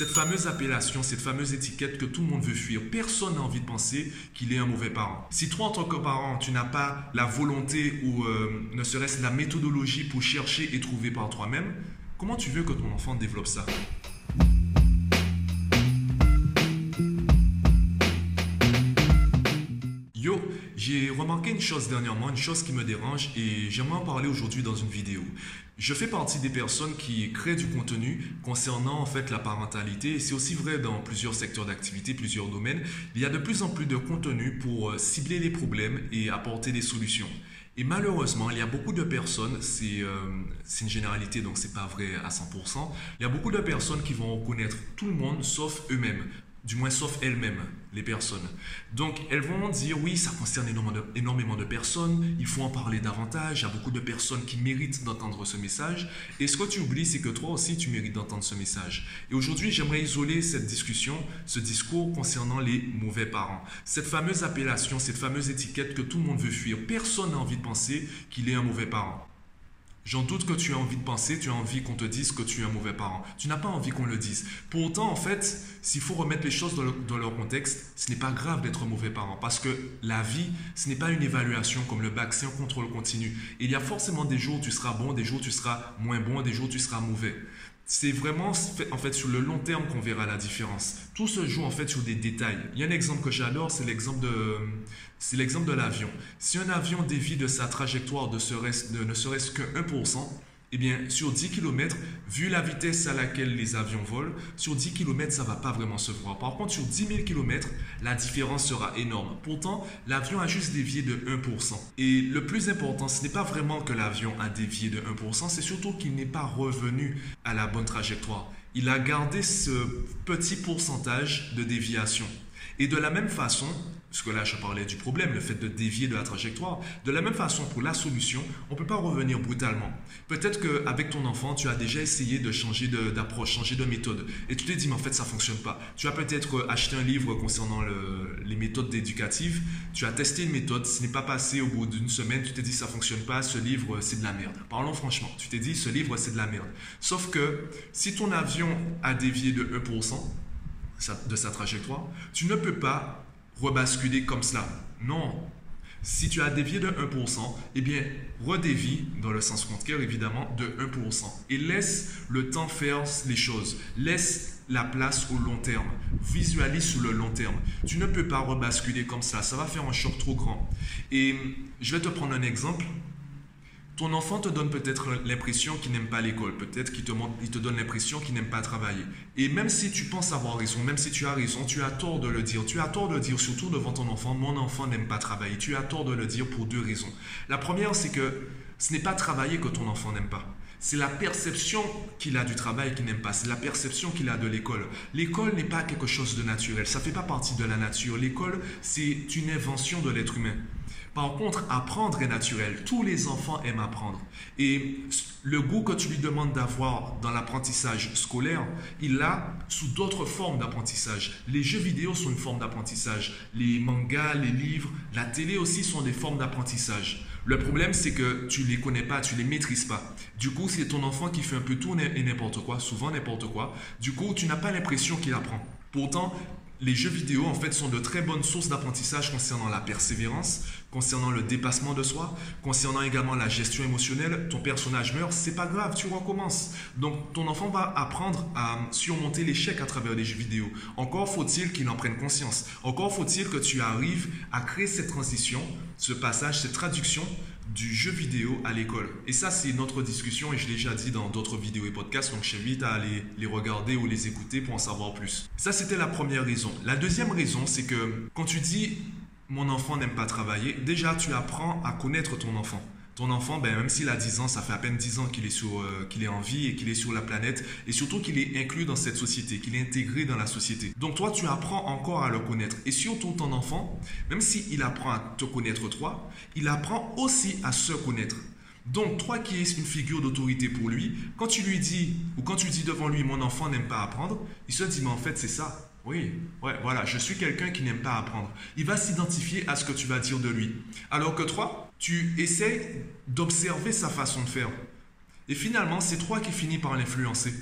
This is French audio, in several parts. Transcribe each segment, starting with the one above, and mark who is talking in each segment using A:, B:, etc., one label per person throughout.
A: Cette fameuse appellation, cette fameuse étiquette que tout le monde veut fuir. Personne n'a envie de penser qu'il est un mauvais parent. Si toi, en tant que parent, tu n'as pas la volonté ou euh, ne serait-ce la méthodologie pour chercher et trouver par toi-même, comment tu veux que ton enfant développe ça? J'ai remarqué une chose dernièrement, une chose qui me dérange et j'aimerais en parler aujourd'hui dans une vidéo. Je fais partie des personnes qui créent du contenu concernant en fait la parentalité et c'est aussi vrai dans plusieurs secteurs d'activité, plusieurs domaines. Il y a de plus en plus de contenu pour euh, cibler les problèmes et apporter des solutions. Et malheureusement, il y a beaucoup de personnes, c'est euh, une généralité donc c'est pas vrai à 100%, il y a beaucoup de personnes qui vont reconnaître tout le monde sauf eux-mêmes du moins sauf elles-mêmes, les personnes. Donc elles vont dire oui, ça concerne énormément de, personnes, il faut en parler davantage, il y a beaucoup de personnes qui méritent d'entendre ce message, et ce que tu oublies, c'est que toi aussi, tu mérites d'entendre ce message. Et aujourd'hui, j'aimerais isoler cette discussion, ce discours concernant les mauvais parents. Cette fameuse appellation, cette fameuse étiquette que tout le monde veut fuir. Personne n'a envie de penser qu'il est un mauvais parent. J'en doute que tu as envie de penser, tu as envie qu'on te dise que tu es un mauvais parent. Tu n'as pas envie qu'on le dise. Pourtant, en fait, s'il faut remettre les choses dans, leur contexte, ce n'est pas grave d'être mauvais parent parce que la vie, ce n'est pas une évaluation comme le bac, c'est un contrôle continu. il y a forcément des jours où tu seras bon, des jours où tu seras moins bon, des jours où tu seras mauvais. C'est vraiment en fait sur le long terme qu'on verra la différence. Tout se joue en fait sur des détails. Il y a un exemple que j'adore, c'est l'exemple de c'est l'exemple de l'avion. Si un avion dévie de sa trajectoire de, de ne serait-ce que 1%, eh bien, sur 10 km, vu la vitesse à laquelle les avions volent, sur 10 km, ça va pas vraiment se voir. Par contre, sur 10 000 km, la différence sera énorme. Pourtant, l'avion a juste dévié de 1%. Et le plus important, ce n'est pas vraiment que l'avion a dévié de 1%, c'est surtout qu'il n'est pas revenu à la bonne trajectoire. Il a gardé ce petit pourcentage de déviation. Et de la même façon, parce que là je parlais du problème, le fait de dévier de la trajectoire, de la même façon pour la solution, on ne peut pas revenir brutalement. Peut-être qu'avec ton enfant, tu as déjà essayé de changer d'approche, changer de méthode, et tu t'es dit mais en fait ça ne fonctionne pas. Tu as peut-être acheté un livre concernant les méthodes éducatives, tu as testé une méthode, ce n'est pas passé au bout d'une semaine, tu t'es dit ça ne fonctionne pas, ce livre c'est de la merde. Parlons franchement, tu t'es dit ce livre c'est de la merde. Sauf que si ton avion a dévié de 1%, de sa trajectoire, tu ne peux pas rebasculer comme cela. Non. Si tu as dévié de 1%, eh bien, redévie, dans le sens contraire évidemment, de 1%. Et laisse le temps faire les choses. Laisse la place au long terme. Visualise sur le long terme. Tu ne peux pas rebasculer comme ça. Ça va faire un choc trop grand. Et je vais te prendre un exemple. Ton enfant te donne peut-être l'impression qu'il n'aime pas l'école, peut-être qu'il te, donne l'impression qu'il n'aime pas travailler. Et même si tu penses avoir raison, même si tu as raison, tu as tort de le dire. Tu as tort de dire, surtout devant ton enfant, mon enfant n'aime pas travailler. Tu as tort de le dire pour deux raisons. La première, c'est que ce n'est pas travailler que ton enfant n'aime pas. C'est la perception qu'il a du travail qu'il n'aime pas. C'est la perception qu'il a de l'école. L'école n'est pas quelque chose de naturel. Ça ne fait pas partie de la nature. L'école, c'est une invention de l'être humain. Par contre, apprendre est naturel. Tous les enfants aiment apprendre. Et le goût que tu lui demandes d'avoir dans l'apprentissage scolaire, il l'a sous d'autres formes d'apprentissage. Les jeux vidéo sont une forme d'apprentissage. Les mangas, les livres, la télé aussi sont des formes d'apprentissage. Le problème, c'est que tu ne les connais pas, tu ne les maîtrises pas. Du coup, c'est ton enfant qui fait un peu tout et n'importe quoi, souvent n'importe quoi. Du coup, tu n'as pas l'impression qu'il apprend. Pourtant, les jeux vidéo en fait sont de très bonnes sources d'apprentissage concernant la persévérance, concernant le dépassement de soi, concernant également la gestion émotionnelle. Ton personnage meurt, c'est pas grave, tu recommences. Donc ton enfant va apprendre à surmonter l'échec à travers les jeux vidéo. Encore faut-il qu'il en prenne conscience. Encore faut-il que tu arrives à créer cette transition, ce passage, cette traduction du jeu vidéo à l'école. Et ça, c'est notre discussion et je l'ai déjà dit dans d'autres vidéos et podcasts, donc je t'invite à aller les regarder ou les écouter pour en savoir plus. Ça, c'était la première raison. La deuxième raison, c'est que quand tu dis mon enfant n'aime pas travailler, déjà tu apprends à connaître ton enfant. Ton enfant, ben, même s'il a 10 ans, ça fait à peine 10 ans qu'il est, sur, euh, qu'il est en vie et qu'il est sur la planète, et surtout qu'il est inclus dans cette société, qu'il est intégré dans la société. Donc toi, tu apprends encore à le connaître. Et surtout ton enfant, même s'il apprend à te connaître toi, il apprend aussi à se connaître. Donc, toi qui es une figure d'autorité pour lui, quand tu lui dis, ou quand tu dis devant lui, mon enfant n'aime pas apprendre, il se dit, mais en fait, c'est ça. Oui, ouais, voilà, je suis quelqu'un qui n'aime pas apprendre. Il va s'identifier à ce que tu vas dire de lui. Alors que toi, tu essaies d'observer sa façon de faire. Et finalement, c'est toi qui finis par l'influencer.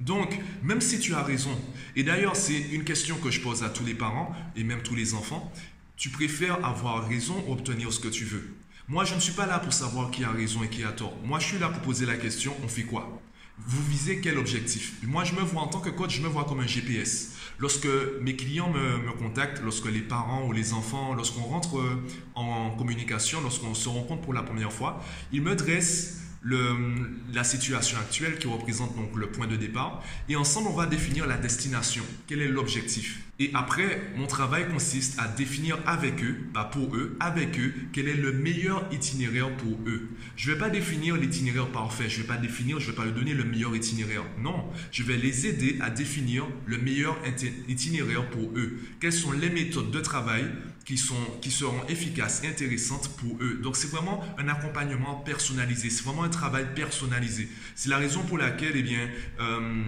A: Donc, même si tu as raison, et d'ailleurs c'est une question que je pose à tous les parents et même tous les enfants, tu préfères avoir raison ou obtenir ce que tu veux? Moi, je ne suis pas là pour savoir qui a raison et qui a tort. Moi, je suis là pour poser la question, on fait quoi? Vous visez quel objectif? Moi, je me vois en tant que coach, je me vois comme un GPS. Lorsque mes clients me, contactent, lorsque les parents ou les enfants, lorsqu'on rentre euh, en communication, lorsqu'on se rencontre pour la première fois, ils me dressent la situation actuelle qui représente donc le point de départ. Et ensemble, on va définir la destination. Quel est l'objectif? Et après, mon travail consiste à définir avec eux, pas pour eux, avec eux, quel est le meilleur itinéraire pour eux. Je ne vais pas définir l'itinéraire parfait. Je ne vais pas définir, je ne vais pas leur donner le meilleur itinéraire. Non, je vais les aider à définir le meilleur itinéraire pour eux. Quelles sont les méthodes de travail qui, sont, qui seront efficaces intéressantes pour eux. Donc c'est vraiment un accompagnement personnalisé, c'est vraiment un travail personnalisé. C'est la raison pour laquelle, eh bien, euh,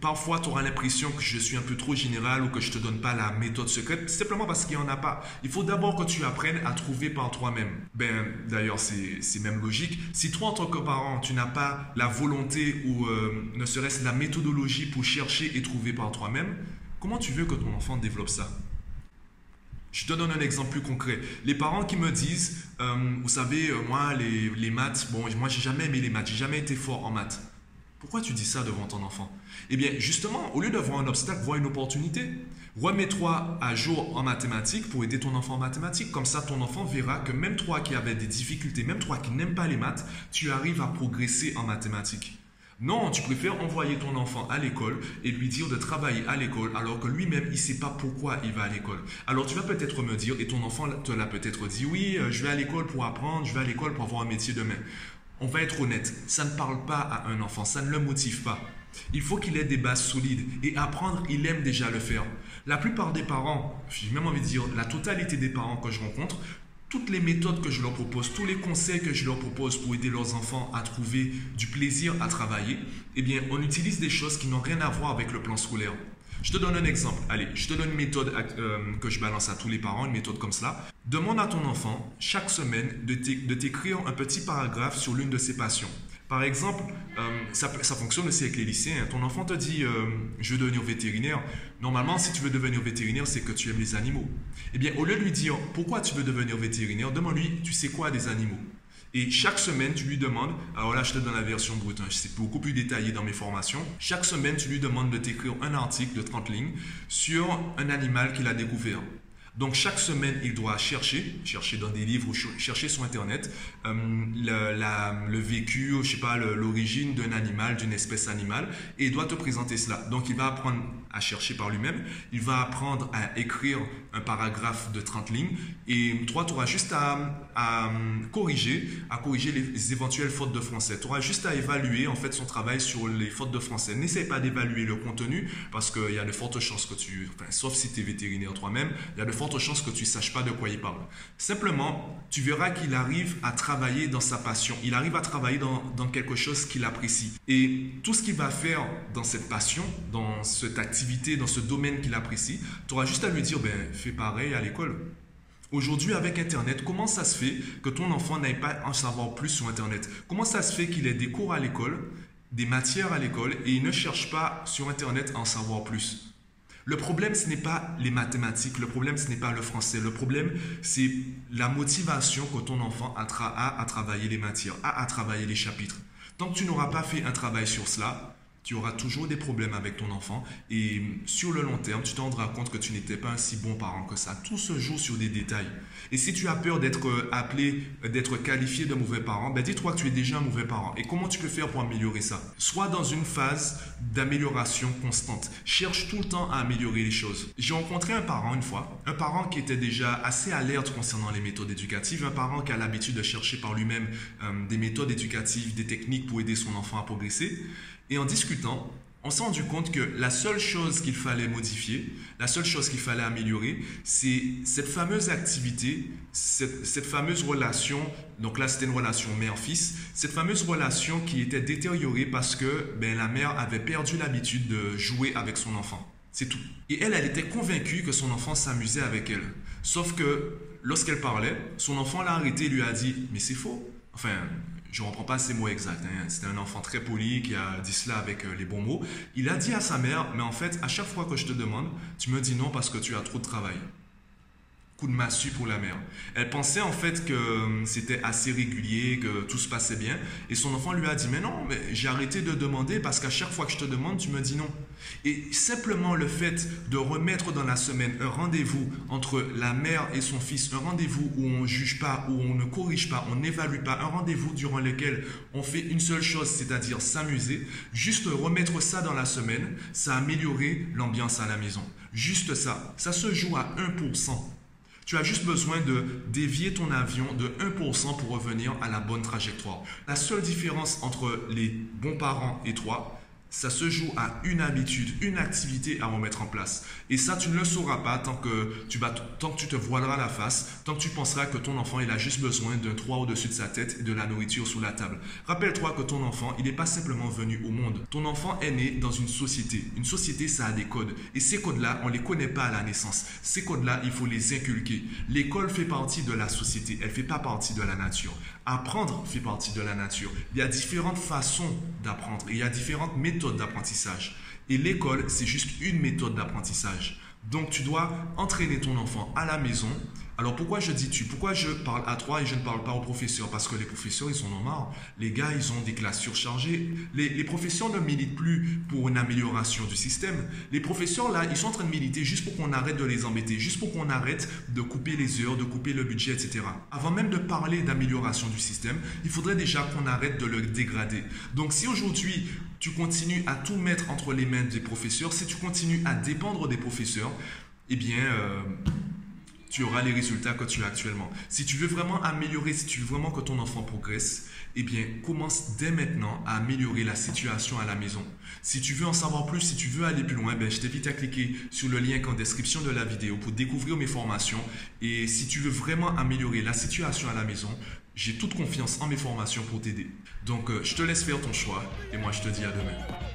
A: parfois tu auras l'impression que je suis un peu trop général ou que je te donne pas la méthode secrète, simplement parce qu'il n'y en a pas. Il faut d'abord que tu apprennes à trouver par toi-même. Ben, d'ailleurs, c'est même logique. Si toi, en tant que parent, tu n'as pas la volonté ou euh, ne serait-ce la méthodologie pour chercher et trouver par toi-même, comment tu veux que ton enfant développe ça? Je te donne un exemple plus concret. Les parents qui me disent, euh, vous savez, euh, moi, les, les, maths, bon, moi, j'ai jamais aimé les maths, j'ai jamais été fort en maths. Pourquoi tu dis ça devant ton enfant? Eh bien, justement, au lieu de voir un obstacle, vois une opportunité. Remets-toi à jour en mathématiques pour aider ton enfant en mathématiques. Comme ça, ton enfant verra que même toi qui avais des difficultés, même toi qui n'aimes pas les maths, tu arrives à progresser en mathématiques. Non, tu préfères envoyer ton enfant à l'école et lui dire de travailler à l'école alors que lui-même, il ne sait pas pourquoi il va à l'école. Alors tu vas peut-être me dire, et ton enfant te l'a peut-être dit, oui, euh, je vais à l'école pour apprendre, je vais à l'école pour avoir un métier demain. On va être honnête, ça ne parle pas à un enfant, ça ne le motive pas. Il faut qu'il ait des bases solides et apprendre, il aime déjà le faire. La plupart des parents, j'ai même envie de dire la totalité des parents que je rencontre, toutes les méthodes que je leur propose, tous les conseils que je leur propose pour aider leurs enfants à trouver du plaisir à travailler, eh bien, on utilise des choses qui n'ont rien à voir avec le plan scolaire. Je te donne un exemple. Allez, je te donne une méthode euh, que je balance à tous les parents, une méthode comme cela. Demande à ton enfant chaque semaine de t'écrire un petit paragraphe sur l'une de ses passions. Par exemple, euh, ça, fonctionne aussi avec les lycéens. Ton enfant te dit euh, Je veux devenir vétérinaire. Normalement, si tu veux devenir vétérinaire, c'est que tu aimes les animaux. Eh bien, au lieu de lui dire Pourquoi tu veux devenir vétérinaire demande-lui Tu sais quoi des animaux? Et chaque semaine, tu lui demandes, alors là, je te donne la version brute, hein, c'est beaucoup plus détaillé dans mes formations. Chaque semaine, tu lui demandes de t'écrire un article de 30 lignes sur un animal qu'il a découvert. Donc chaque semaine, il doit chercher, chercher dans des livres ou chercher sur Internet euh, le, vécu, je sais pas, l'origine d'un animal, d'une espèce animale, et il doit te présenter cela. Donc il va apprendre à chercher par lui-même, il va apprendre à écrire un paragraphe de 30 lignes, et toi, tu auras juste à, corriger, à corriger les éventuelles fautes de français. Tu auras juste à évaluer en fait son travail sur les fautes de français. N'essaie pas d'évaluer le contenu, parce qu'il y a de fortes chances que tu, sauf si tu es vétérinaire toi-même, il y a de fortes chances que tu ne saches pas de quoi il parle. Simplement, tu verras qu'il arrive à travailler dans sa passion. Il arrive à travailler dans, dans quelque chose qu'il apprécie. Et tout ce qu'il va faire dans cette passion, dans cette activité, dans ce domaine qu'il apprécie, tu auras juste à lui dire, ben, fais pareil à l'école. Aujourd'hui, avec Internet, comment ça se fait que ton enfant n'aille pas en savoir plus sur Internet? Comment ça se fait qu'il ait des cours à l'école, des matières à l'école, et il ne cherche pas sur Internet à en savoir plus? Le problème, ce n'est pas les mathématiques, le problème, ce n'est pas le français, le problème, c'est la motivation que ton enfant a, à travailler les matières, a à travailler les chapitres. Tant que tu n'auras pas fait un travail sur cela, tu auras toujours des problèmes avec ton enfant et sur le long terme, tu te rendras compte que tu n'étais pas un si bon parent que ça. Tout se joue sur des détails. Et si tu as peur d'être euh, appelé, euh, d'être qualifié de mauvais parent, ben dis-toi que tu es déjà un mauvais parent. Et comment tu peux faire pour améliorer ça? Sois dans une phase d'amélioration constante. Cherche tout le temps à améliorer les choses. J'ai rencontré un parent une fois, un parent qui était déjà assez alerte concernant les méthodes éducatives, un parent qui a l'habitude de chercher par lui-même euh, des méthodes éducatives, des techniques pour aider son enfant à progresser. Et en discutant, on s'est rendu compte que la seule chose qu'il fallait modifier, la seule chose qu'il fallait améliorer, c'est cette fameuse activité, cette, fameuse relation, donc là c'était une relation mère-fils, cette fameuse relation qui était détériorée parce que ben, la mère avait perdu l'habitude de jouer avec son enfant. C'est tout. Et elle, elle était convaincue que son enfant s'amusait avec elle. Sauf que lorsqu'elle parlait, son enfant l'a arrêté et lui a dit, mais c'est faux. Enfin, je ne reprends pas ces mots exacts, hein. c'était un enfant très poli qui a dit cela avec euh, les bons mots, il a dit à sa mère, mais en fait, à chaque fois que je te demande, tu me dis non parce que tu as trop de travail coup de massue pour la mère. Elle pensait en fait que hum, c'était assez régulier, que tout se passait bien. Et son enfant lui a dit, mais non, mais j'ai arrêté de demander parce qu'à chaque fois que je te demande, tu me dis non. Et simplement le fait de remettre dans la semaine un rendez-vous entre la mère et son fils, un rendez-vous où on ne juge pas, où on ne corrige pas, on n'évalue pas, un rendez-vous durant lequel on fait une seule chose, c'est-à-dire s'amuser, juste remettre ça dans la semaine, ça a amélioré l'ambiance à la maison. Juste ça. Ça se joue à 1%. Tu as juste besoin de dévier ton avion de 1% pour revenir à la bonne trajectoire. La seule différence entre les bons parents et toi, ça se joue à une habitude, une activité à remettre en place. Et ça, tu ne le sauras pas tant que tu, tant que tu te voileras la face, tant que tu penseras que ton enfant, il a juste besoin d'un toit au-dessus de sa tête et de la nourriture sous la table. Rappelle-toi que ton enfant, il n'est pas simplement venu au monde. Ton enfant est né dans une société. Une société, ça a des codes. Et ces codes-là, on ne les connaît pas à la naissance. Ces codes-là, il faut les inculquer. L'école fait partie de la société. Elle ne fait pas partie de la nature. Apprendre fait partie de la nature. Il y a différentes façons d'apprendre. Il y a différentes méthodes d'apprentissage. Et l'école, c'est juste une méthode d'apprentissage. Donc tu dois entraîner ton enfant à la maison alors pourquoi je dis tu? Pourquoi je parle à toi et je ne parle pas aux professeurs? Parce que les professeurs, ils sont en marre. Les gars, ils ont des classes surchargées. Les, professeurs ne militent plus pour une amélioration du système. Les professeurs, là, ils sont en train de militer juste pour qu'on arrête de les embêter, juste pour qu'on arrête de couper les heures, de couper le budget, etc. Avant même de parler d'amélioration du système, il faudrait déjà qu'on arrête de le dégrader. Donc si aujourd'hui, tu continues à tout mettre entre les mains des professeurs, si tu continues à dépendre des professeurs, eh bien... Euh, tu auras les résultats que tu as actuellement. Si tu veux vraiment améliorer, si tu veux vraiment que ton enfant progresse, eh bien, commence dès maintenant à améliorer la situation à la maison. Si tu veux en savoir plus, si tu veux aller plus loin, ben, je t'invite à cliquer sur le lien en description de la vidéo pour découvrir mes formations. Et si tu veux vraiment améliorer la situation à la maison, j'ai toute confiance en mes formations pour t'aider. Donc, euh, je te laisse faire ton choix et moi, je te dis à demain.